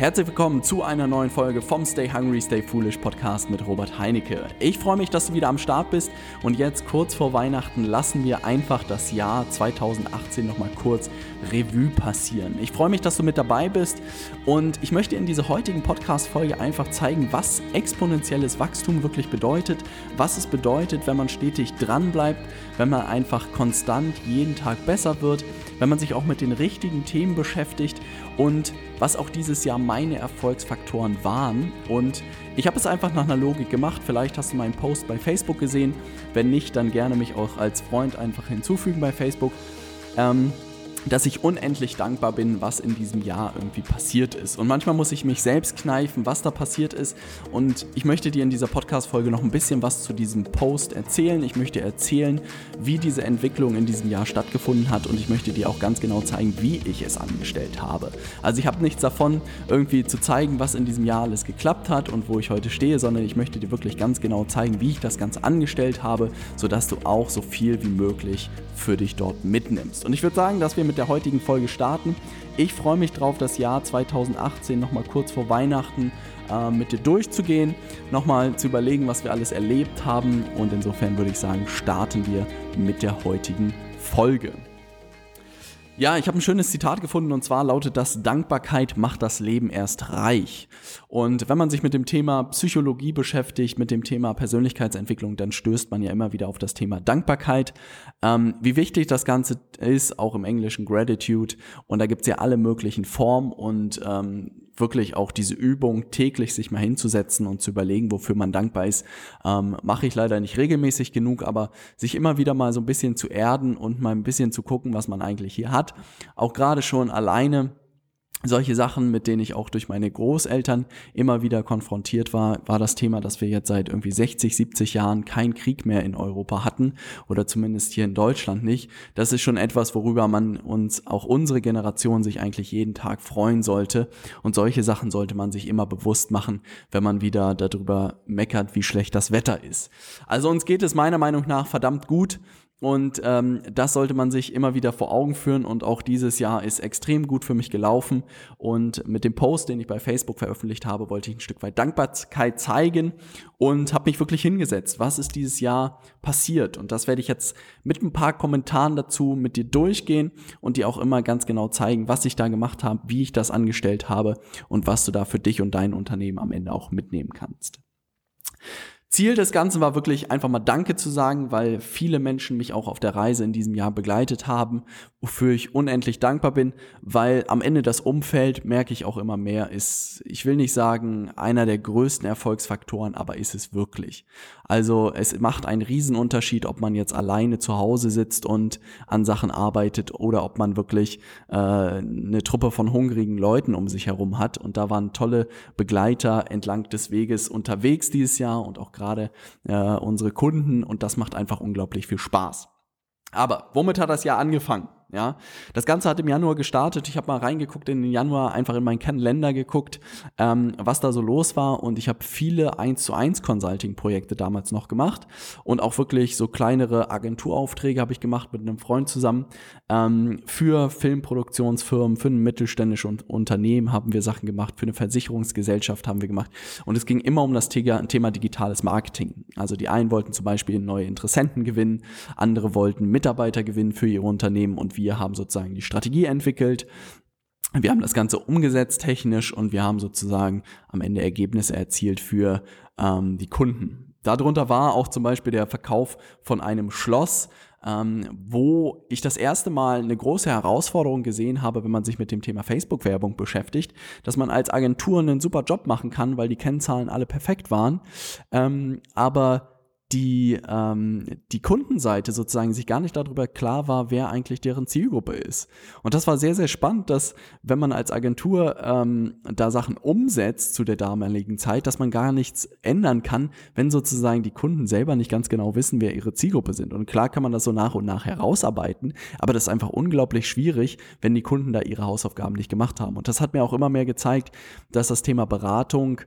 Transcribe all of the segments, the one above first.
Herzlich willkommen zu einer neuen Folge vom Stay Hungry, Stay Foolish Podcast mit Robert Heinecke. Ich freue mich, dass du wieder am Start bist und jetzt kurz vor Weihnachten lassen wir einfach das Jahr 2018 nochmal kurz Revue passieren. Ich freue mich, dass du mit dabei bist und ich möchte in dieser heutigen Podcast-Folge einfach zeigen, was exponentielles Wachstum wirklich bedeutet, was es bedeutet, wenn man stetig dranbleibt, wenn man einfach konstant jeden Tag besser wird, wenn man sich auch mit den richtigen Themen beschäftigt und was auch dieses Jahr meine Erfolgsfaktoren waren. Und ich habe es einfach nach einer Logik gemacht. Vielleicht hast du meinen Post bei Facebook gesehen. Wenn nicht, dann gerne mich auch als Freund einfach hinzufügen bei Facebook. Ähm, dass ich unendlich dankbar bin, was in diesem Jahr irgendwie passiert ist. Und manchmal muss ich mich selbst kneifen, was da passiert ist. Und ich möchte dir in dieser Podcast-Folge noch ein bisschen was zu diesem Post erzählen. Ich möchte erzählen, wie diese Entwicklung in diesem Jahr stattgefunden hat. Und ich möchte dir auch ganz genau zeigen, wie ich es angestellt habe. Also ich habe nichts davon, irgendwie zu zeigen, was in diesem Jahr alles geklappt hat und wo ich heute stehe, sondern ich möchte dir wirklich ganz genau zeigen, wie ich das Ganze angestellt habe, sodass du auch so viel wie möglich für dich dort mitnimmst. Und ich würde sagen, dass wir mit der heutigen Folge starten. Ich freue mich drauf, das Jahr 2018 nochmal kurz vor Weihnachten äh, mit dir durchzugehen, nochmal zu überlegen, was wir alles erlebt haben. Und insofern würde ich sagen, starten wir mit der heutigen Folge. Ja, ich habe ein schönes Zitat gefunden und zwar lautet das, Dankbarkeit macht das Leben erst reich. Und wenn man sich mit dem Thema Psychologie beschäftigt, mit dem Thema Persönlichkeitsentwicklung, dann stößt man ja immer wieder auf das Thema Dankbarkeit. Ähm, wie wichtig das Ganze ist, auch im Englischen Gratitude. Und da gibt's ja alle möglichen Formen und ähm, wirklich auch diese Übung, täglich sich mal hinzusetzen und zu überlegen, wofür man dankbar ist, ähm, mache ich leider nicht regelmäßig genug, aber sich immer wieder mal so ein bisschen zu erden und mal ein bisschen zu gucken, was man eigentlich hier hat. Auch gerade schon alleine solche Sachen, mit denen ich auch durch meine Großeltern immer wieder konfrontiert war, war das Thema, dass wir jetzt seit irgendwie 60, 70 Jahren keinen Krieg mehr in Europa hatten oder zumindest hier in Deutschland nicht. Das ist schon etwas, worüber man uns, auch unsere Generation sich eigentlich jeden Tag freuen sollte. Und solche Sachen sollte man sich immer bewusst machen, wenn man wieder darüber meckert, wie schlecht das Wetter ist. Also uns geht es meiner Meinung nach verdammt gut. Und ähm, das sollte man sich immer wieder vor Augen führen. Und auch dieses Jahr ist extrem gut für mich gelaufen. Und mit dem Post, den ich bei Facebook veröffentlicht habe, wollte ich ein Stück weit Dankbarkeit zeigen und habe mich wirklich hingesetzt. Was ist dieses Jahr passiert? Und das werde ich jetzt mit ein paar Kommentaren dazu mit dir durchgehen und dir auch immer ganz genau zeigen, was ich da gemacht habe, wie ich das angestellt habe und was du da für dich und dein Unternehmen am Ende auch mitnehmen kannst. Ziel des Ganzen war wirklich einfach mal Danke zu sagen, weil viele Menschen mich auch auf der Reise in diesem Jahr begleitet haben, wofür ich unendlich dankbar bin, weil am Ende das Umfeld, merke ich auch immer mehr, ist, ich will nicht sagen, einer der größten Erfolgsfaktoren, aber ist es wirklich. Also es macht einen Riesenunterschied, ob man jetzt alleine zu Hause sitzt und an Sachen arbeitet oder ob man wirklich äh, eine Truppe von hungrigen Leuten um sich herum hat. Und da waren tolle Begleiter entlang des Weges unterwegs dieses Jahr und auch gerade äh, unsere Kunden und das macht einfach unglaublich viel Spaß. Aber womit hat das Jahr angefangen? Ja, das Ganze hat im Januar gestartet. Ich habe mal reingeguckt in den Januar, einfach in meinen Kalender geguckt, ähm, was da so los war. Und ich habe viele 1 zu 1 Consulting-Projekte damals noch gemacht. Und auch wirklich so kleinere Agenturaufträge habe ich gemacht mit einem Freund zusammen. Ähm, für Filmproduktionsfirmen, für ein mittelständisches Unternehmen haben wir Sachen gemacht, für eine Versicherungsgesellschaft haben wir gemacht. Und es ging immer um das Thema digitales Marketing. Also die einen wollten zum Beispiel neue Interessenten gewinnen, andere wollten Mitarbeiter gewinnen für ihr Unternehmen und wir haben sozusagen die Strategie entwickelt. Wir haben das Ganze umgesetzt technisch und wir haben sozusagen am Ende Ergebnisse erzielt für ähm, die Kunden. Darunter war auch zum Beispiel der Verkauf von einem Schloss, ähm, wo ich das erste Mal eine große Herausforderung gesehen habe, wenn man sich mit dem Thema Facebook-Werbung beschäftigt, dass man als Agentur einen super Job machen kann, weil die Kennzahlen alle perfekt waren, ähm, aber die, ähm, die Kundenseite sozusagen sich gar nicht darüber klar war, wer eigentlich deren Zielgruppe ist. Und das war sehr, sehr spannend, dass wenn man als Agentur ähm, da Sachen umsetzt zu der damaligen Zeit, dass man gar nichts ändern kann, wenn sozusagen die Kunden selber nicht ganz genau wissen, wer ihre Zielgruppe sind. Und klar kann man das so nach und nach herausarbeiten, aber das ist einfach unglaublich schwierig, wenn die Kunden da ihre Hausaufgaben nicht gemacht haben. Und das hat mir auch immer mehr gezeigt, dass das Thema Beratung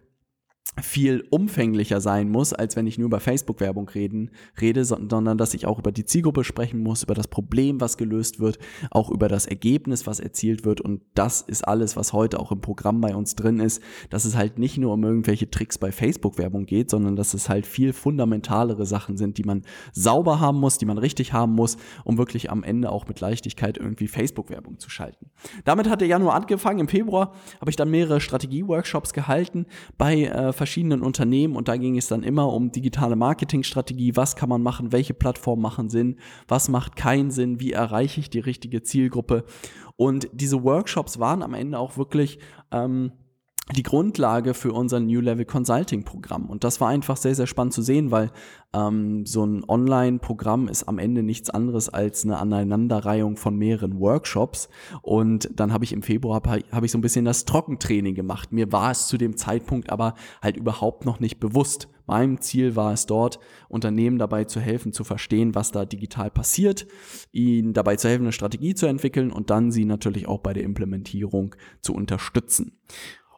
viel umfänglicher sein muss, als wenn ich nur über Facebook-Werbung reden, rede, sondern dass ich auch über die Zielgruppe sprechen muss, über das Problem, was gelöst wird, auch über das Ergebnis, was erzielt wird. Und das ist alles, was heute auch im Programm bei uns drin ist, dass es halt nicht nur um irgendwelche Tricks bei Facebook-Werbung geht, sondern dass es halt viel fundamentalere Sachen sind, die man sauber haben muss, die man richtig haben muss, um wirklich am Ende auch mit Leichtigkeit irgendwie Facebook-Werbung zu schalten. Damit hat der Januar angefangen. Im Februar habe ich dann mehrere Strategie-Workshops gehalten bei äh, verschiedenen Unternehmen und da ging es dann immer um digitale Marketingstrategie, was kann man machen, welche Plattformen machen Sinn, was macht keinen Sinn, wie erreiche ich die richtige Zielgruppe. Und diese Workshops waren am Ende auch wirklich ähm, die Grundlage für unser New Level Consulting Programm. Und das war einfach sehr, sehr spannend zu sehen, weil ähm, so ein Online-Programm ist am Ende nichts anderes als eine Aneinanderreihung von mehreren Workshops. Und dann habe ich im Februar habe ich so ein bisschen das Trockentraining gemacht. Mir war es zu dem Zeitpunkt aber halt überhaupt noch nicht bewusst. Mein Ziel war es dort, Unternehmen dabei zu helfen, zu verstehen, was da digital passiert, ihnen dabei zu helfen, eine Strategie zu entwickeln und dann sie natürlich auch bei der Implementierung zu unterstützen.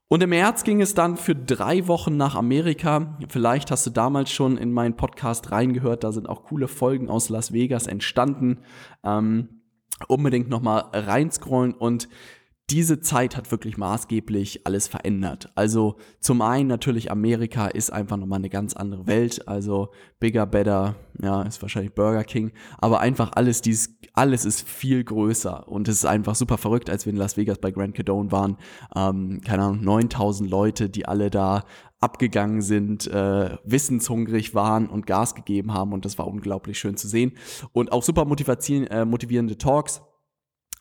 Und im März ging es dann für drei Wochen nach Amerika. Vielleicht hast du damals schon in meinen Podcast reingehört, da sind auch coole Folgen aus Las Vegas entstanden. Ähm, unbedingt nochmal reinscrollen und diese Zeit hat wirklich maßgeblich alles verändert. Also zum einen natürlich Amerika ist einfach nochmal eine ganz andere Welt. Also bigger, better, ja, ist wahrscheinlich Burger King. Aber einfach alles, dies, alles ist viel größer und es ist einfach super verrückt, als wir in Las Vegas bei Grand Cadone waren. Ähm, keine Ahnung, 9000 Leute, die alle da abgegangen sind, äh, wissenshungrig waren und Gas gegeben haben und das war unglaublich schön zu sehen. Und auch super äh, motivierende Talks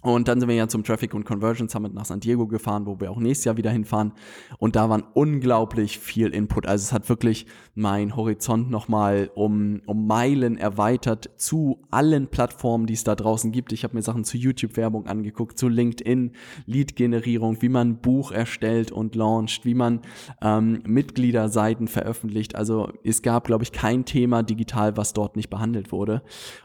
und dann sind wir ja zum Traffic und Conversion Summit nach San Diego gefahren, wo wir auch nächstes Jahr wieder hinfahren. Und da waren unglaublich viel Input. Also es hat wirklich mein Horizont nochmal um, um Meilen erweitert zu allen Plattformen, die es da draußen gibt. Ich habe mir Sachen zu YouTube-Werbung angeguckt, zu LinkedIn, Lead-Generierung, wie man ein Buch erstellt und launcht, wie man ähm, Mitgliederseiten veröffentlicht. Also es gab, glaube ich, kein Thema digital, was dort nicht behandelt wurde.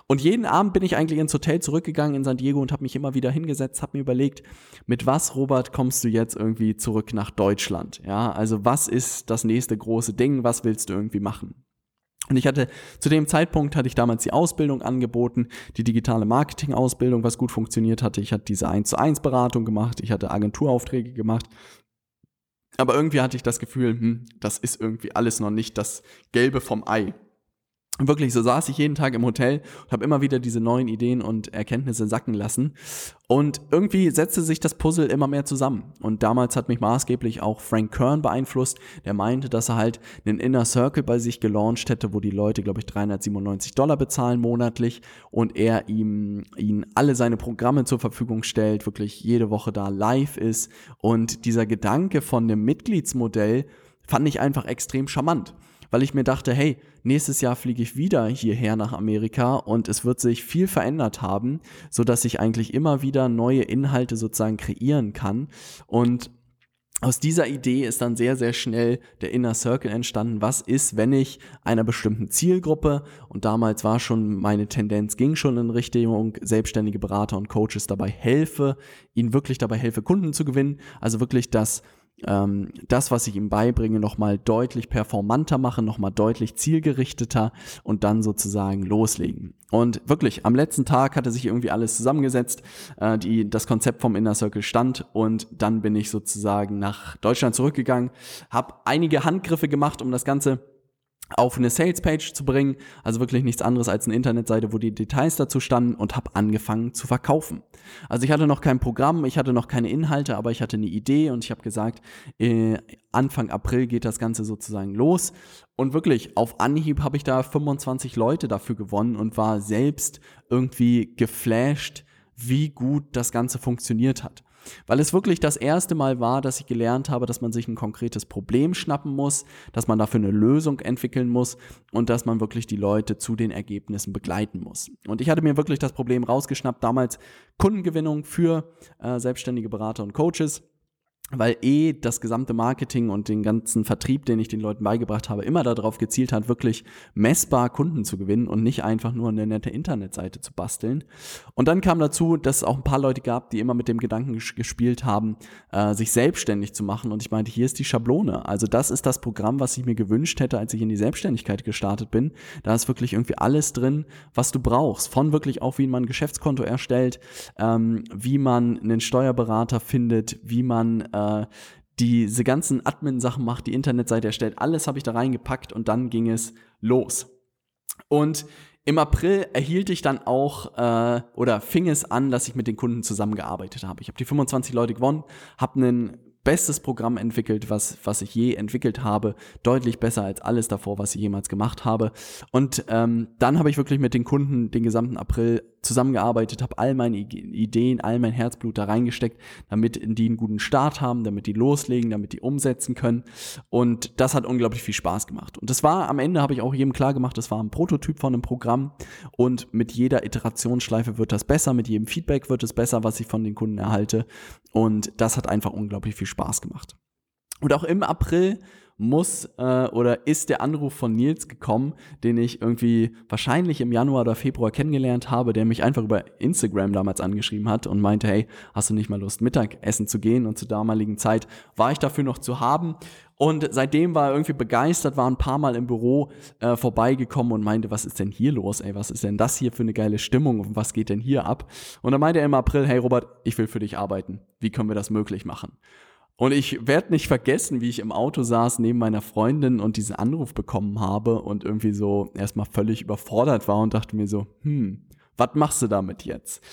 Und jeden Abend bin ich eigentlich ins Hotel zurückgegangen in San Diego und habe mich immer wieder hingesetzt, habe mir überlegt, mit was, Robert, kommst du jetzt irgendwie zurück nach Deutschland? Ja, also was ist das nächste große Ding? Was willst du irgendwie machen? Und ich hatte, zu dem Zeitpunkt hatte ich damals die Ausbildung angeboten, die digitale Marketing-Ausbildung, was gut funktioniert hatte. Ich hatte diese 1 zu 1 Beratung gemacht, ich hatte Agenturaufträge gemacht. Aber irgendwie hatte ich das Gefühl, hm, das ist irgendwie alles noch nicht das Gelbe vom Ei wirklich, so saß ich jeden Tag im Hotel und habe immer wieder diese neuen Ideen und Erkenntnisse sacken lassen. Und irgendwie setzte sich das Puzzle immer mehr zusammen. Und damals hat mich maßgeblich auch Frank Kern beeinflusst, der meinte, dass er halt einen Inner Circle bei sich gelauncht hätte, wo die Leute, glaube ich, 397 Dollar bezahlen monatlich und er ihm ihnen alle seine Programme zur Verfügung stellt, wirklich jede Woche da live ist. Und dieser Gedanke von dem Mitgliedsmodell fand ich einfach extrem charmant weil ich mir dachte, hey, nächstes Jahr fliege ich wieder hierher nach Amerika und es wird sich viel verändert haben, so dass ich eigentlich immer wieder neue Inhalte sozusagen kreieren kann und aus dieser Idee ist dann sehr, sehr schnell der Inner Circle entstanden. Was ist, wenn ich einer bestimmten Zielgruppe, und damals war schon meine Tendenz, ging schon in Richtung selbstständige Berater und Coaches dabei helfe, ihnen wirklich dabei helfe, Kunden zu gewinnen. Also wirklich das ähm, das, was ich ihm beibringe, nochmal deutlich performanter machen, nochmal deutlich zielgerichteter und dann sozusagen loslegen. Und wirklich, am letzten Tag hatte sich irgendwie alles zusammengesetzt, äh, die, das Konzept vom Inner Circle stand und dann bin ich sozusagen nach Deutschland zurückgegangen, habe einige Handgriffe gemacht, um das Ganze auf eine Salespage zu bringen, also wirklich nichts anderes als eine Internetseite, wo die Details dazu standen und habe angefangen zu verkaufen. Also ich hatte noch kein Programm, ich hatte noch keine Inhalte, aber ich hatte eine Idee und ich habe gesagt, äh, Anfang April geht das Ganze sozusagen los und wirklich auf Anhieb habe ich da 25 Leute dafür gewonnen und war selbst irgendwie geflasht, wie gut das Ganze funktioniert hat. Weil es wirklich das erste Mal war, dass ich gelernt habe, dass man sich ein konkretes Problem schnappen muss, dass man dafür eine Lösung entwickeln muss und dass man wirklich die Leute zu den Ergebnissen begleiten muss. Und ich hatte mir wirklich das Problem rausgeschnappt, damals Kundengewinnung für äh, selbstständige Berater und Coaches weil eh das gesamte Marketing und den ganzen Vertrieb, den ich den Leuten beigebracht habe, immer darauf gezielt hat, wirklich messbar Kunden zu gewinnen und nicht einfach nur eine nette Internetseite zu basteln. Und dann kam dazu, dass es auch ein paar Leute gab, die immer mit dem Gedanken gespielt haben, äh, sich selbstständig zu machen. Und ich meinte, hier ist die Schablone. Also das ist das Programm, was ich mir gewünscht hätte, als ich in die Selbstständigkeit gestartet bin. Da ist wirklich irgendwie alles drin, was du brauchst. Von wirklich auch, wie man ein Geschäftskonto erstellt, ähm, wie man einen Steuerberater findet, wie man äh, äh, diese ganzen Admin-Sachen macht, die Internetseite erstellt, alles habe ich da reingepackt und dann ging es los. Und im April erhielt ich dann auch äh, oder fing es an, dass ich mit den Kunden zusammengearbeitet habe. Ich habe die 25 Leute gewonnen, habe einen bestes Programm entwickelt, was, was ich je entwickelt habe. Deutlich besser als alles davor, was ich jemals gemacht habe. Und ähm, dann habe ich wirklich mit den Kunden den gesamten April zusammengearbeitet, habe all meine Ideen, all mein Herzblut da reingesteckt, damit die einen guten Start haben, damit die loslegen, damit die umsetzen können. Und das hat unglaublich viel Spaß gemacht. Und das war am Ende, habe ich auch jedem klar gemacht, das war ein Prototyp von einem Programm. Und mit jeder Iterationsschleife wird das besser, mit jedem Feedback wird es besser, was ich von den Kunden erhalte. Und das hat einfach unglaublich viel Spaß gemacht. Und auch im April muss äh, oder ist der Anruf von Nils gekommen, den ich irgendwie wahrscheinlich im Januar oder Februar kennengelernt habe, der mich einfach über Instagram damals angeschrieben hat und meinte, hey, hast du nicht mal Lust, Mittagessen zu gehen? Und zur damaligen Zeit war ich dafür noch zu haben. Und seitdem war er irgendwie begeistert, war ein paar Mal im Büro äh, vorbeigekommen und meinte, was ist denn hier los, ey, was ist denn das hier für eine geile Stimmung und was geht denn hier ab? Und dann meinte er im April, hey Robert, ich will für dich arbeiten. Wie können wir das möglich machen? Und ich werde nicht vergessen, wie ich im Auto saß neben meiner Freundin und diesen Anruf bekommen habe und irgendwie so erstmal völlig überfordert war und dachte mir so, hm, was machst du damit jetzt?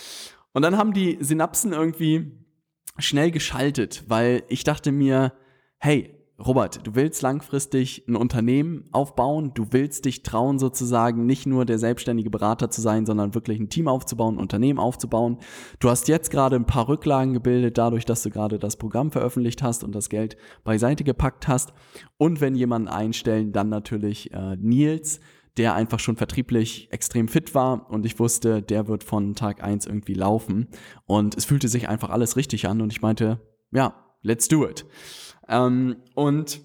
Und dann haben die Synapsen irgendwie schnell geschaltet, weil ich dachte mir, hey, Robert, du willst langfristig ein Unternehmen aufbauen, du willst dich trauen sozusagen nicht nur der selbstständige Berater zu sein, sondern wirklich ein Team aufzubauen, ein Unternehmen aufzubauen. Du hast jetzt gerade ein paar Rücklagen gebildet, dadurch, dass du gerade das Programm veröffentlicht hast und das Geld beiseite gepackt hast. Und wenn jemanden einstellen, dann natürlich äh, Nils, der einfach schon vertrieblich extrem fit war und ich wusste, der wird von Tag eins irgendwie laufen. Und es fühlte sich einfach alles richtig an und ich meinte, ja, let's do it. Ähm, und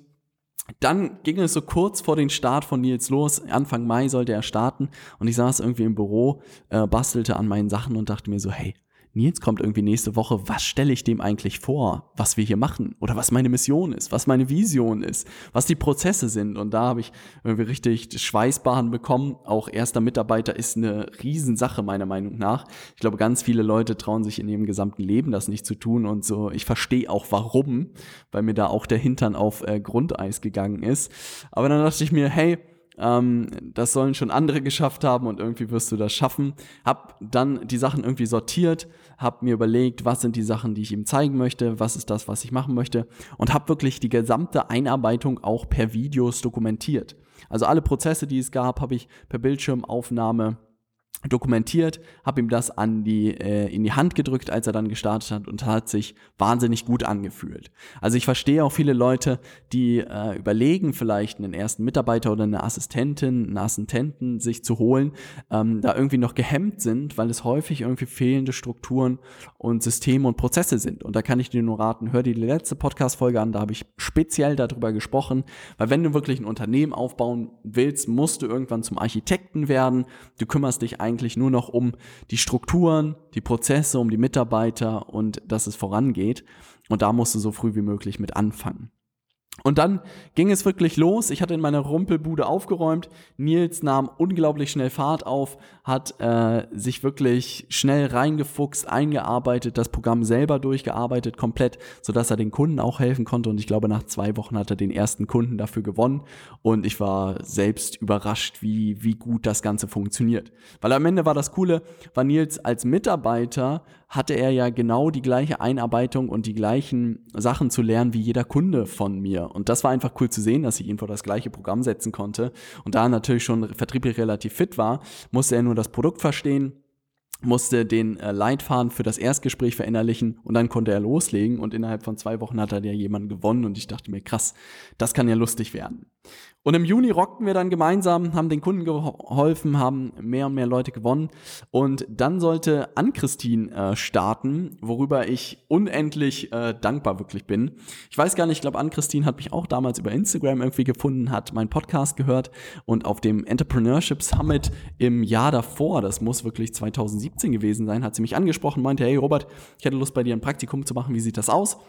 dann ging es so kurz vor den Start von Nils los. Anfang Mai sollte er starten und ich saß irgendwie im Büro, äh, bastelte an meinen Sachen und dachte mir so, hey, Nils kommt irgendwie nächste Woche, was stelle ich dem eigentlich vor, was wir hier machen oder was meine Mission ist, was meine Vision ist, was die Prozesse sind. Und da habe ich irgendwie richtig Schweißbahn bekommen. Auch erster Mitarbeiter ist eine Riesensache meiner Meinung nach. Ich glaube, ganz viele Leute trauen sich in ihrem gesamten Leben das nicht zu tun und so. Ich verstehe auch warum, weil mir da auch der Hintern auf äh, Grundeis gegangen ist. Aber dann dachte ich mir, hey, ähm, das sollen schon andere geschafft haben und irgendwie wirst du das schaffen. Hab dann die Sachen irgendwie sortiert, hab mir überlegt, was sind die Sachen, die ich ihm zeigen möchte, was ist das, was ich machen möchte und hab wirklich die gesamte Einarbeitung auch per Videos dokumentiert. Also alle Prozesse, die es gab, habe ich per Bildschirmaufnahme dokumentiert, habe ihm das an die, äh, in die Hand gedrückt, als er dann gestartet hat und hat sich wahnsinnig gut angefühlt. Also ich verstehe auch viele Leute, die äh, überlegen, vielleicht einen ersten Mitarbeiter oder eine Assistentin, einen Assistenten sich zu holen, ähm, da irgendwie noch gehemmt sind, weil es häufig irgendwie fehlende Strukturen und Systeme und Prozesse sind. Und da kann ich dir nur raten, hör dir die letzte Podcast-Folge an, da habe ich speziell darüber gesprochen, weil wenn du wirklich ein Unternehmen aufbauen willst, musst du irgendwann zum Architekten werden, du kümmerst dich eigentlich nur noch um die Strukturen, die Prozesse, um die Mitarbeiter und dass es vorangeht. Und da musst du so früh wie möglich mit anfangen. Und dann ging es wirklich los. Ich hatte in meiner Rumpelbude aufgeräumt. Nils nahm unglaublich schnell Fahrt auf, hat äh, sich wirklich schnell reingefuchst, eingearbeitet, das Programm selber durchgearbeitet, komplett, sodass er den Kunden auch helfen konnte. Und ich glaube, nach zwei Wochen hat er den ersten Kunden dafür gewonnen. Und ich war selbst überrascht, wie, wie gut das Ganze funktioniert. Weil am Ende war das Coole, war Nils als Mitarbeiter hatte er ja genau die gleiche Einarbeitung und die gleichen Sachen zu lernen wie jeder Kunde von mir. Und das war einfach cool zu sehen, dass ich ihn vor das gleiche Programm setzen konnte. Und da er natürlich schon vertrieblich relativ fit war, musste er nur das Produkt verstehen, musste den äh, Leitfaden für das Erstgespräch verinnerlichen und dann konnte er loslegen und innerhalb von zwei Wochen hat er ja jemanden gewonnen und ich dachte mir, krass, das kann ja lustig werden. Und im Juni rockten wir dann gemeinsam, haben den Kunden geholfen, haben mehr und mehr Leute gewonnen. Und dann sollte Ann-Christine äh, starten, worüber ich unendlich äh, dankbar wirklich bin. Ich weiß gar nicht, ich glaube, Ann-Christine hat mich auch damals über Instagram irgendwie gefunden, hat meinen Podcast gehört und auf dem Entrepreneurship Summit im Jahr davor, das muss wirklich 2017 gewesen sein, hat sie mich angesprochen, meinte, hey Robert, ich hätte Lust bei dir ein Praktikum zu machen, wie sieht das aus?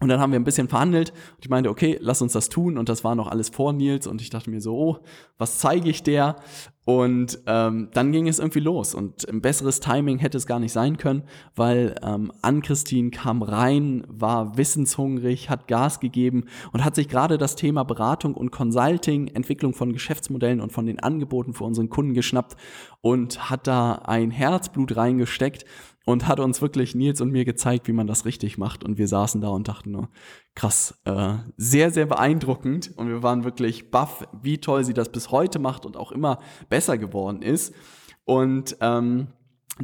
Und dann haben wir ein bisschen verhandelt und ich meinte, okay, lass uns das tun. Und das war noch alles vor Nils. Und ich dachte mir so, oh, was zeige ich der? Und ähm, dann ging es irgendwie los. Und ein besseres Timing hätte es gar nicht sein können, weil ähm, Ann-Christine kam rein, war wissenshungrig, hat Gas gegeben und hat sich gerade das Thema Beratung und Consulting, Entwicklung von Geschäftsmodellen und von den Angeboten für unseren Kunden geschnappt und hat da ein Herzblut reingesteckt und hat uns wirklich Nils und mir gezeigt, wie man das richtig macht. Und wir saßen da und dachten nur, krass, äh, sehr, sehr beeindruckend. Und wir waren wirklich baff, wie toll sie das bis heute macht und auch immer besser geworden ist. Und ähm,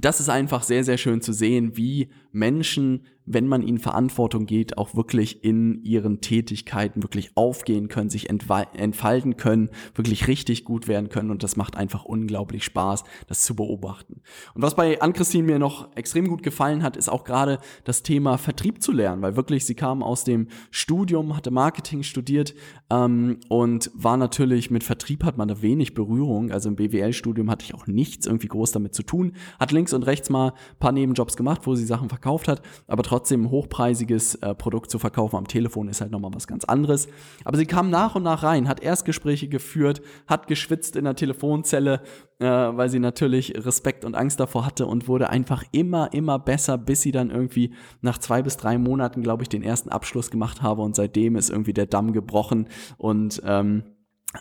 das ist einfach sehr, sehr schön zu sehen, wie Menschen wenn man ihnen Verantwortung geht, auch wirklich in ihren Tätigkeiten wirklich aufgehen können, sich entfalten können, wirklich richtig gut werden können. Und das macht einfach unglaublich Spaß, das zu beobachten. Und was bei Ann-Christine mir noch extrem gut gefallen hat, ist auch gerade das Thema Vertrieb zu lernen, weil wirklich sie kam aus dem Studium, hatte Marketing studiert ähm, und war natürlich mit Vertrieb hat man da wenig Berührung, also im BWL-Studium hatte ich auch nichts irgendwie groß damit zu tun, hat links und rechts mal paar Nebenjobs gemacht, wo sie Sachen verkauft hat, aber trotzdem ein hochpreisiges äh, Produkt zu verkaufen am Telefon ist halt nochmal was ganz anderes. Aber sie kam nach und nach rein, hat Erstgespräche geführt, hat geschwitzt in der Telefonzelle, äh, weil sie natürlich Respekt und Angst davor hatte und wurde einfach immer, immer besser, bis sie dann irgendwie nach zwei bis drei Monaten, glaube ich, den ersten Abschluss gemacht habe. Und seitdem ist irgendwie der Damm gebrochen. Und ähm,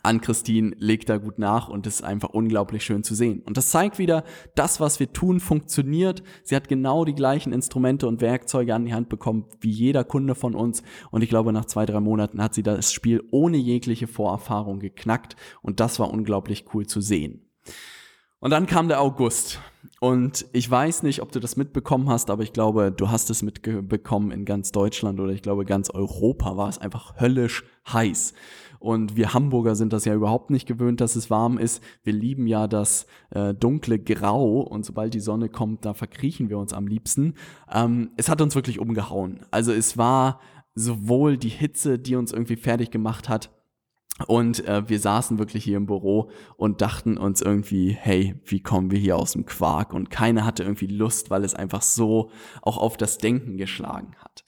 an Christine legt da gut nach und ist einfach unglaublich schön zu sehen. Und das zeigt wieder, das, was wir tun, funktioniert. Sie hat genau die gleichen Instrumente und Werkzeuge an die Hand bekommen wie jeder Kunde von uns. Und ich glaube, nach zwei, drei Monaten hat sie das Spiel ohne jegliche Vorerfahrung geknackt. Und das war unglaublich cool zu sehen. Und dann kam der August. Und ich weiß nicht, ob du das mitbekommen hast, aber ich glaube, du hast es mitbekommen in ganz Deutschland oder ich glaube, ganz Europa war es einfach höllisch heiß. Und wir Hamburger sind das ja überhaupt nicht gewöhnt, dass es warm ist. Wir lieben ja das äh, dunkle Grau und sobald die Sonne kommt, da verkriechen wir uns am liebsten. Ähm, es hat uns wirklich umgehauen. Also es war sowohl die Hitze, die uns irgendwie fertig gemacht hat, und äh, wir saßen wirklich hier im Büro und dachten uns irgendwie, hey, wie kommen wir hier aus dem Quark? Und keiner hatte irgendwie Lust, weil es einfach so auch auf das Denken geschlagen hat.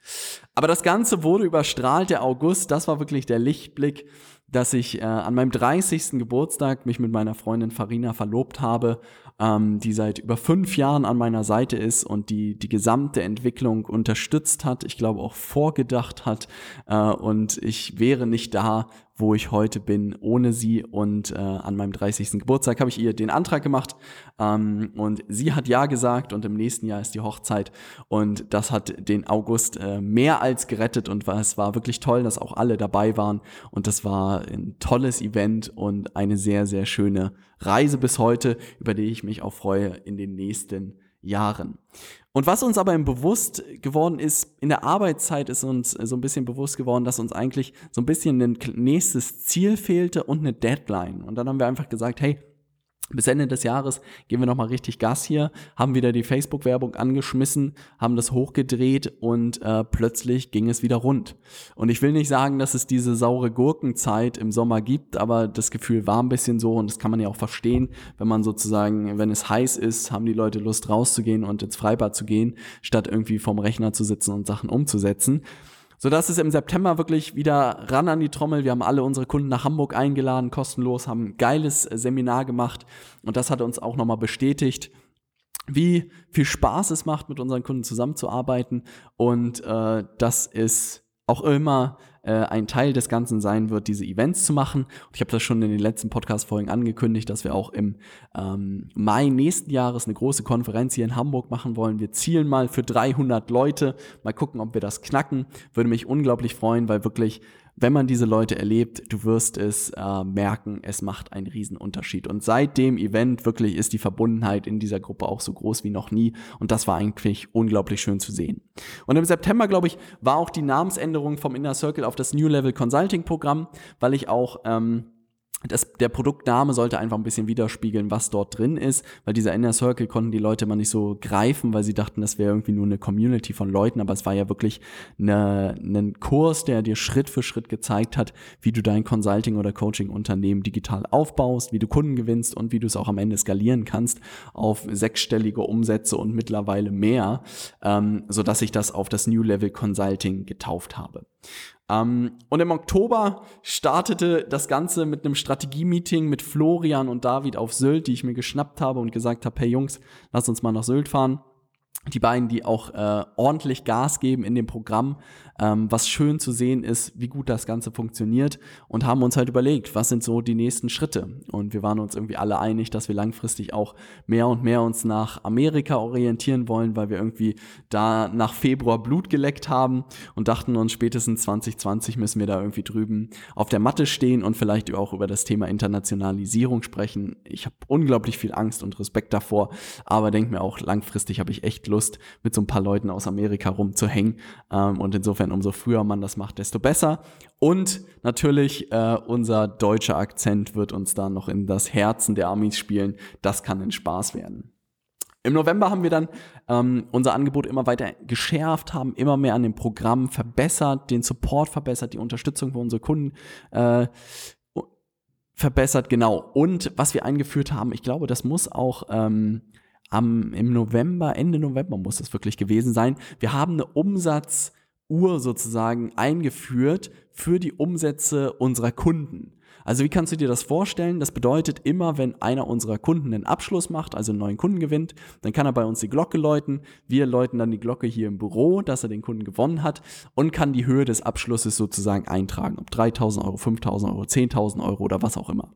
Aber das Ganze wurde überstrahlt, der August, das war wirklich der Lichtblick, dass ich äh, an meinem 30. Geburtstag mich mit meiner Freundin Farina verlobt habe ähm, die seit über fünf Jahren an meiner Seite ist und die die gesamte Entwicklung unterstützt hat, ich glaube auch vorgedacht hat äh, und ich wäre nicht da, wo ich heute bin, ohne sie. Und äh, an meinem 30. Geburtstag habe ich ihr den Antrag gemacht ähm, und sie hat ja gesagt und im nächsten Jahr ist die Hochzeit und das hat den August äh, mehr als gerettet und es war wirklich toll, dass auch alle dabei waren und das war ein tolles Event und eine sehr, sehr schöne Reise bis heute, über die ich mich auch freue in den nächsten Jahren. Und was uns aber bewusst geworden ist, in der Arbeitszeit ist uns so ein bisschen bewusst geworden, dass uns eigentlich so ein bisschen ein nächstes Ziel fehlte und eine Deadline. Und dann haben wir einfach gesagt, hey, bis Ende des Jahres geben wir nochmal richtig Gas hier, haben wieder die Facebook-Werbung angeschmissen, haben das hochgedreht und äh, plötzlich ging es wieder rund. Und ich will nicht sagen, dass es diese saure Gurkenzeit im Sommer gibt, aber das Gefühl war ein bisschen so und das kann man ja auch verstehen, wenn man sozusagen, wenn es heiß ist, haben die Leute Lust rauszugehen und ins Freibad zu gehen, statt irgendwie vorm Rechner zu sitzen und Sachen umzusetzen sodass es im September wirklich wieder ran an die Trommel. Wir haben alle unsere Kunden nach Hamburg eingeladen, kostenlos, haben ein geiles äh, Seminar gemacht und das hat uns auch nochmal bestätigt, wie viel Spaß es macht, mit unseren Kunden zusammenzuarbeiten und äh, das ist auch immer äh, ein Teil des Ganzen sein wird, diese Events zu machen. Und ich habe das schon in den letzten Podcast-Folgen angekündigt, dass wir auch im ähm, Mai nächsten Jahres eine große Konferenz hier in Hamburg machen wollen. Wir zielen mal für 300 Leute. Mal gucken, ob wir das knacken. Würde mich unglaublich freuen, weil wirklich wenn man diese Leute erlebt, du wirst es äh, merken, es macht einen riesen Unterschied. Und seit dem Event wirklich ist die Verbundenheit in dieser Gruppe auch so groß wie noch nie. Und das war eigentlich unglaublich schön zu sehen. Und im September, glaube ich, war auch die Namensänderung vom Inner Circle auf das New Level Consulting Programm, weil ich auch ähm, das, der Produktname sollte einfach ein bisschen widerspiegeln, was dort drin ist, weil dieser Inner Circle konnten die Leute immer nicht so greifen, weil sie dachten, das wäre irgendwie nur eine Community von Leuten, aber es war ja wirklich eine, ein Kurs, der dir Schritt für Schritt gezeigt hat, wie du dein Consulting- oder Coaching-Unternehmen digital aufbaust, wie du Kunden gewinnst und wie du es auch am Ende skalieren kannst auf sechsstellige Umsätze und mittlerweile mehr, ähm, so dass ich das auf das New Level Consulting getauft habe. Ähm, und im Oktober startete das Ganze mit einem Strategie-Meeting mit Florian und David auf Sylt, die ich mir geschnappt habe und gesagt habe, hey Jungs, lass uns mal nach Sylt fahren die beiden, die auch äh, ordentlich Gas geben in dem Programm, ähm, was schön zu sehen ist, wie gut das Ganze funktioniert und haben uns halt überlegt, was sind so die nächsten Schritte. Und wir waren uns irgendwie alle einig, dass wir langfristig auch mehr und mehr uns nach Amerika orientieren wollen, weil wir irgendwie da nach Februar Blut geleckt haben und dachten uns, spätestens 2020 müssen wir da irgendwie drüben auf der Matte stehen und vielleicht auch über das Thema Internationalisierung sprechen. Ich habe unglaublich viel Angst und Respekt davor, aber denke mir auch, langfristig habe ich echt Lust, mit so ein paar Leuten aus Amerika rumzuhängen. Ähm, und insofern, umso früher man das macht, desto besser. Und natürlich, äh, unser deutscher Akzent wird uns da noch in das Herzen der Amis spielen. Das kann ein Spaß werden. Im November haben wir dann ähm, unser Angebot immer weiter geschärft, haben immer mehr an dem Programm verbessert, den Support verbessert, die Unterstützung für unsere Kunden äh, verbessert, genau. Und was wir eingeführt haben, ich glaube, das muss auch ähm, am, im November, Ende November muss es wirklich gewesen sein. Wir haben eine Umsatzuhr sozusagen eingeführt für die Umsätze unserer Kunden. Also wie kannst du dir das vorstellen? Das bedeutet immer, wenn einer unserer Kunden einen Abschluss macht, also einen neuen Kunden gewinnt, dann kann er bei uns die Glocke läuten. Wir läuten dann die Glocke hier im Büro, dass er den Kunden gewonnen hat und kann die Höhe des Abschlusses sozusagen eintragen. Ob 3000 Euro, 5000 Euro, 10.000 Euro oder was auch immer.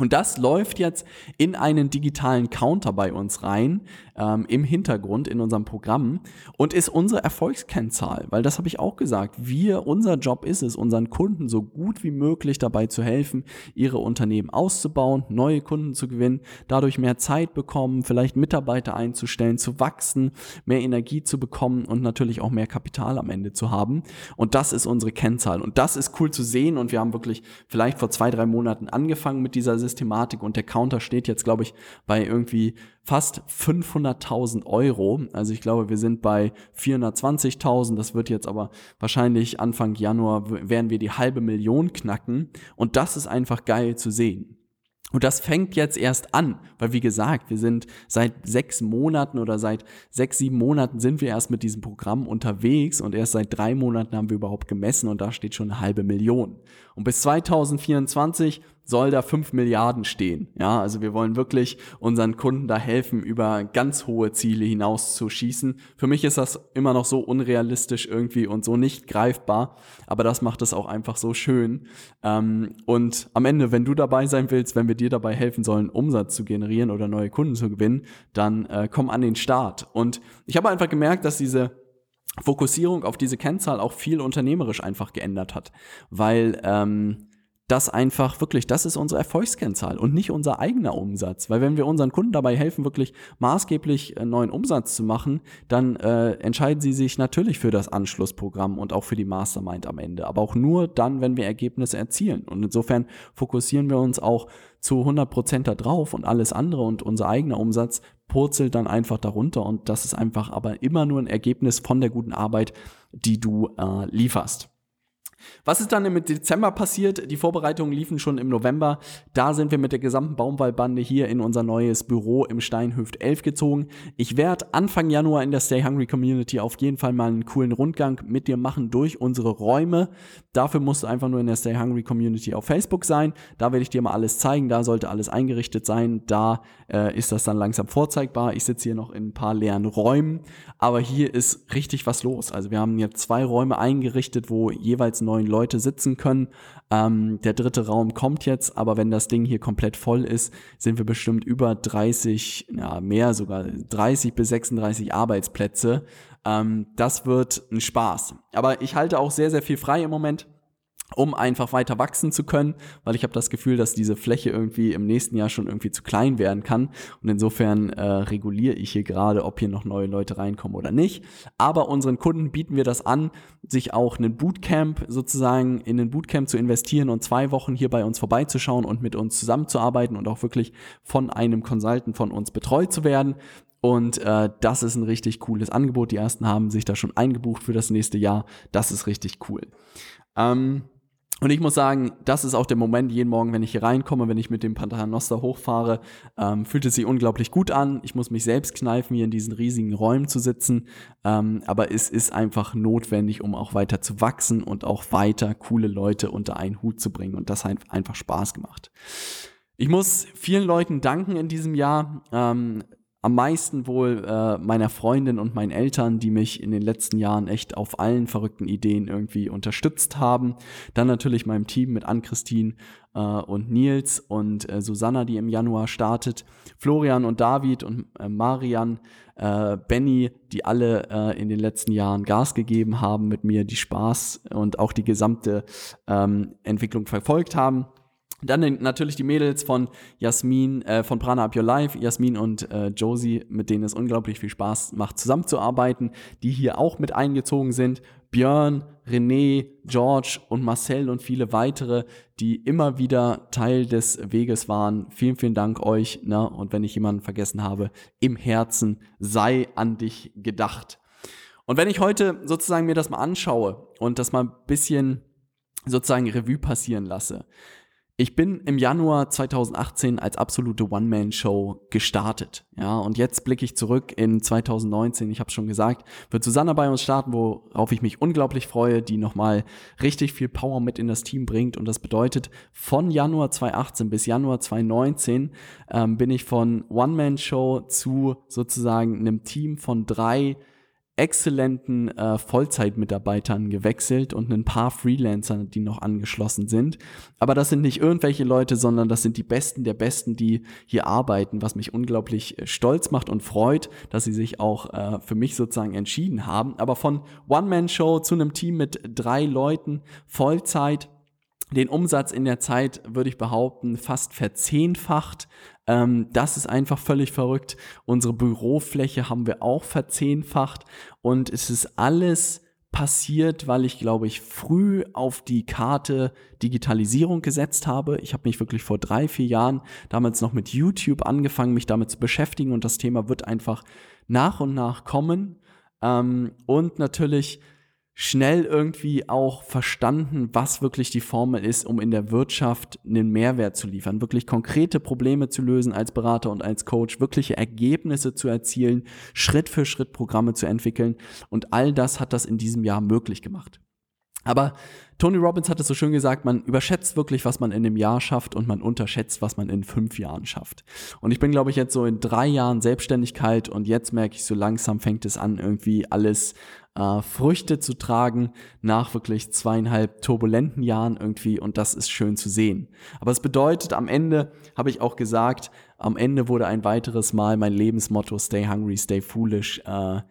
Und das läuft jetzt in einen digitalen Counter bei uns rein, ähm, im Hintergrund in unserem Programm und ist unsere Erfolgskennzahl, weil das habe ich auch gesagt. Wir, unser Job ist es, unseren Kunden so gut wie möglich dabei zu helfen, ihre Unternehmen auszubauen, neue Kunden zu gewinnen, dadurch mehr Zeit bekommen, vielleicht Mitarbeiter einzustellen, zu wachsen, mehr Energie zu bekommen und natürlich auch mehr Kapital am Ende zu haben. Und das ist unsere Kennzahl. Und das ist cool zu sehen. Und wir haben wirklich vielleicht vor zwei, drei Monaten angefangen mit dieser Systematik und der Counter steht jetzt, glaube ich, bei irgendwie fast 500.000 Euro. Also ich glaube, wir sind bei 420.000. Das wird jetzt aber wahrscheinlich Anfang Januar werden wir die halbe Million knacken. Und das ist einfach geil zu sehen. Und das fängt jetzt erst an, weil wie gesagt, wir sind seit sechs Monaten oder seit sechs, sieben Monaten sind wir erst mit diesem Programm unterwegs und erst seit drei Monaten haben wir überhaupt gemessen und da steht schon eine halbe Million. Und bis 2024 soll da 5 Milliarden stehen. Ja, also wir wollen wirklich unseren Kunden da helfen, über ganz hohe Ziele hinaus zu schießen. Für mich ist das immer noch so unrealistisch irgendwie und so nicht greifbar, aber das macht es auch einfach so schön. Ähm, und am Ende, wenn du dabei sein willst, wenn wir dir dabei helfen sollen, Umsatz zu generieren oder neue Kunden zu gewinnen, dann äh, komm an den Start. Und ich habe einfach gemerkt, dass diese Fokussierung auf diese Kennzahl auch viel unternehmerisch einfach geändert hat, weil ähm, das einfach wirklich, das ist unsere Erfolgskennzahl und nicht unser eigener Umsatz. Weil wenn wir unseren Kunden dabei helfen, wirklich maßgeblich äh, neuen Umsatz zu machen, dann äh, entscheiden sie sich natürlich für das Anschlussprogramm und auch für die Mastermind am Ende. Aber auch nur dann, wenn wir Ergebnisse erzielen. Und insofern fokussieren wir uns auch zu 100 Prozent da drauf und alles andere und unser eigener Umsatz purzelt dann einfach darunter. Und das ist einfach aber immer nur ein Ergebnis von der guten Arbeit, die du äh, lieferst. Was ist dann im Dezember passiert? Die Vorbereitungen liefen schon im November. Da sind wir mit der gesamten Baumwallbande hier in unser neues Büro im Steinhöft 11 gezogen. Ich werde Anfang Januar in der Stay Hungry Community auf jeden Fall mal einen coolen Rundgang mit dir machen durch unsere Räume. Dafür musst du einfach nur in der Stay Hungry Community auf Facebook sein. Da werde ich dir mal alles zeigen. Da sollte alles eingerichtet sein. Da äh, ist das dann langsam vorzeigbar. Ich sitze hier noch in ein paar leeren Räumen. Aber hier ist richtig was los. Also wir haben hier zwei Räume eingerichtet, wo jeweils neun Leute sitzen können. Ähm, der dritte Raum kommt jetzt, aber wenn das Ding hier komplett voll ist, sind wir bestimmt über 30, ja mehr sogar 30 bis 36 Arbeitsplätze. Ähm, das wird ein Spaß. Aber ich halte auch sehr, sehr viel frei im Moment. Um einfach weiter wachsen zu können, weil ich habe das Gefühl, dass diese Fläche irgendwie im nächsten Jahr schon irgendwie zu klein werden kann. Und insofern äh, reguliere ich hier gerade, ob hier noch neue Leute reinkommen oder nicht. Aber unseren Kunden bieten wir das an, sich auch einen Bootcamp sozusagen in ein Bootcamp zu investieren und zwei Wochen hier bei uns vorbeizuschauen und mit uns zusammenzuarbeiten und auch wirklich von einem Consultant von uns betreut zu werden. Und äh, das ist ein richtig cooles Angebot. Die ersten haben sich da schon eingebucht für das nächste Jahr. Das ist richtig cool. Ähm, und ich muss sagen, das ist auch der Moment jeden Morgen, wenn ich hier reinkomme, wenn ich mit dem Paternoster hochfahre, ähm, fühlt es sich unglaublich gut an. Ich muss mich selbst kneifen, hier in diesen riesigen Räumen zu sitzen. Ähm, aber es ist einfach notwendig, um auch weiter zu wachsen und auch weiter coole Leute unter einen Hut zu bringen. Und das hat einfach Spaß gemacht. Ich muss vielen Leuten danken in diesem Jahr. Ähm, am meisten wohl äh, meiner Freundin und meinen Eltern, die mich in den letzten Jahren echt auf allen verrückten Ideen irgendwie unterstützt haben. Dann natürlich meinem Team mit Ann-Christine äh, und Nils und äh, Susanna, die im Januar startet. Florian und David und äh, Marian, äh, Benny, die alle äh, in den letzten Jahren Gas gegeben haben mit mir, die Spaß und auch die gesamte ähm, Entwicklung verfolgt haben. Dann natürlich die Mädels von Jasmin, äh, von Prana Up Your Life, Jasmin und äh, Josie, mit denen es unglaublich viel Spaß macht, zusammenzuarbeiten, die hier auch mit eingezogen sind. Björn, René, George und Marcel und viele weitere, die immer wieder Teil des Weges waren. Vielen, vielen Dank euch. Ne? Und wenn ich jemanden vergessen habe, im Herzen sei an dich gedacht. Und wenn ich heute sozusagen mir das mal anschaue und das mal ein bisschen sozusagen Revue passieren lasse, ich bin im Januar 2018 als absolute One-Man-Show gestartet. Ja, und jetzt blicke ich zurück in 2019. Ich habe schon gesagt, wird Susanna bei uns starten, worauf ich mich unglaublich freue, die nochmal richtig viel Power mit in das Team bringt. Und das bedeutet, von Januar 2018 bis Januar 2019 ähm, bin ich von One-Man-Show zu sozusagen einem Team von drei exzellenten äh, Vollzeitmitarbeitern gewechselt und ein paar Freelancer, die noch angeschlossen sind. Aber das sind nicht irgendwelche Leute, sondern das sind die Besten der Besten, die hier arbeiten, was mich unglaublich äh, stolz macht und freut, dass sie sich auch äh, für mich sozusagen entschieden haben. Aber von One-Man-Show zu einem Team mit drei Leuten, Vollzeit, den Umsatz in der Zeit, würde ich behaupten, fast verzehnfacht. Ähm, das ist einfach völlig verrückt. Unsere Bürofläche haben wir auch verzehnfacht und es ist alles passiert, weil ich, glaube ich, früh auf die Karte Digitalisierung gesetzt habe. Ich habe mich wirklich vor drei, vier Jahren damals noch mit YouTube angefangen, mich damit zu beschäftigen und das Thema wird einfach nach und nach kommen. Ähm, und natürlich schnell irgendwie auch verstanden, was wirklich die Formel ist, um in der Wirtschaft einen Mehrwert zu liefern, wirklich konkrete Probleme zu lösen als Berater und als Coach, wirkliche Ergebnisse zu erzielen, Schritt für Schritt Programme zu entwickeln. Und all das hat das in diesem Jahr möglich gemacht. Aber Tony Robbins hat es so schön gesagt, man überschätzt wirklich, was man in einem Jahr schafft und man unterschätzt, was man in fünf Jahren schafft. Und ich bin, glaube ich, jetzt so in drei Jahren Selbstständigkeit und jetzt merke ich, so langsam fängt es an, irgendwie alles äh, Früchte zu tragen nach wirklich zweieinhalb turbulenten Jahren irgendwie und das ist schön zu sehen. Aber es bedeutet, am Ende habe ich auch gesagt, am Ende wurde ein weiteres Mal mein Lebensmotto Stay Hungry, Stay Foolish äh,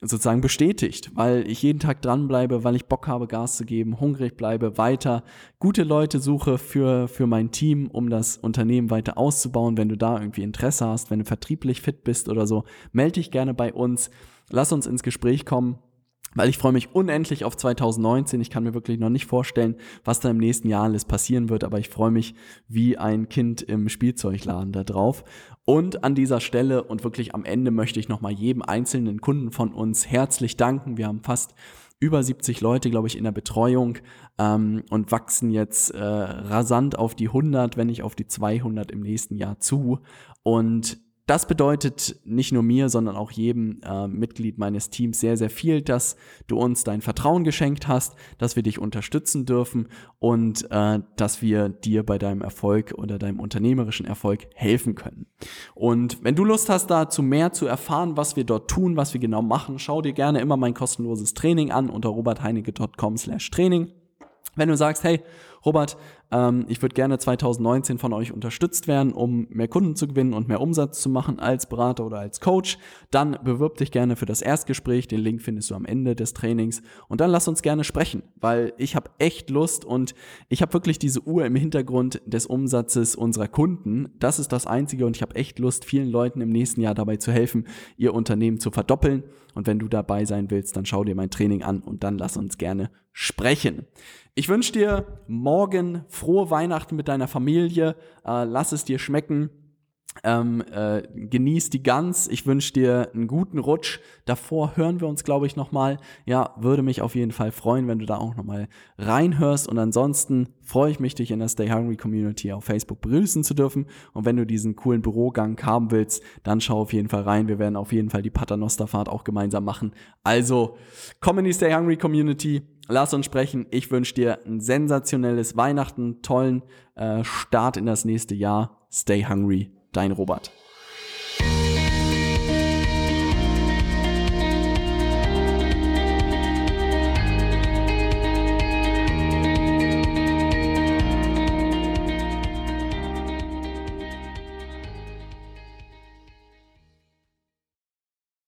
sozusagen bestätigt, weil ich jeden Tag dranbleibe, weil ich Bock habe, Gas zu geben, hungrig bleibe, weiter gute Leute suche für, für mein Team, um das Unternehmen weiter auszubauen. Wenn du da irgendwie Interesse hast, wenn du vertrieblich fit bist oder so, melde dich gerne bei uns. Lass uns ins Gespräch kommen weil ich freue mich unendlich auf 2019. Ich kann mir wirklich noch nicht vorstellen, was da im nächsten Jahr alles passieren wird, aber ich freue mich wie ein Kind im Spielzeugladen da drauf. Und an dieser Stelle und wirklich am Ende möchte ich nochmal jedem einzelnen Kunden von uns herzlich danken. Wir haben fast über 70 Leute, glaube ich, in der Betreuung ähm, und wachsen jetzt äh, rasant auf die 100, wenn nicht auf die 200 im nächsten Jahr zu. Und das bedeutet nicht nur mir, sondern auch jedem äh, Mitglied meines Teams sehr, sehr viel, dass du uns dein Vertrauen geschenkt hast, dass wir dich unterstützen dürfen und äh, dass wir dir bei deinem Erfolg oder deinem unternehmerischen Erfolg helfen können. Und wenn du Lust hast, dazu mehr zu erfahren, was wir dort tun, was wir genau machen, schau dir gerne immer mein kostenloses Training an unter robertheinecke.com slash Training. Wenn du sagst, hey, Robert, ähm, ich würde gerne 2019 von euch unterstützt werden, um mehr Kunden zu gewinnen und mehr Umsatz zu machen als Berater oder als Coach. Dann bewirb dich gerne für das Erstgespräch. Den Link findest du am Ende des Trainings. Und dann lass uns gerne sprechen, weil ich habe echt Lust und ich habe wirklich diese Uhr im Hintergrund des Umsatzes unserer Kunden. Das ist das Einzige und ich habe echt Lust, vielen Leuten im nächsten Jahr dabei zu helfen, ihr Unternehmen zu verdoppeln. Und wenn du dabei sein willst, dann schau dir mein Training an und dann lass uns gerne sprechen. Ich wünsche dir morgen frohe Weihnachten mit deiner Familie. Äh, lass es dir schmecken. Ähm, äh, genieß die Gans. Ich wünsche dir einen guten Rutsch. Davor hören wir uns, glaube ich, nochmal. Ja, würde mich auf jeden Fall freuen, wenn du da auch nochmal reinhörst. Und ansonsten freue ich mich, dich in der Stay Hungry Community auf Facebook begrüßen zu dürfen. Und wenn du diesen coolen Bürogang haben willst, dann schau auf jeden Fall rein. Wir werden auf jeden Fall die Paternosterfahrt auch gemeinsam machen. Also, komm in die Stay Hungry Community lass uns sprechen. Ich wünsche dir ein sensationelles Weihnachten, tollen äh, Start in das nächste Jahr. Stay hungry, dein Robert.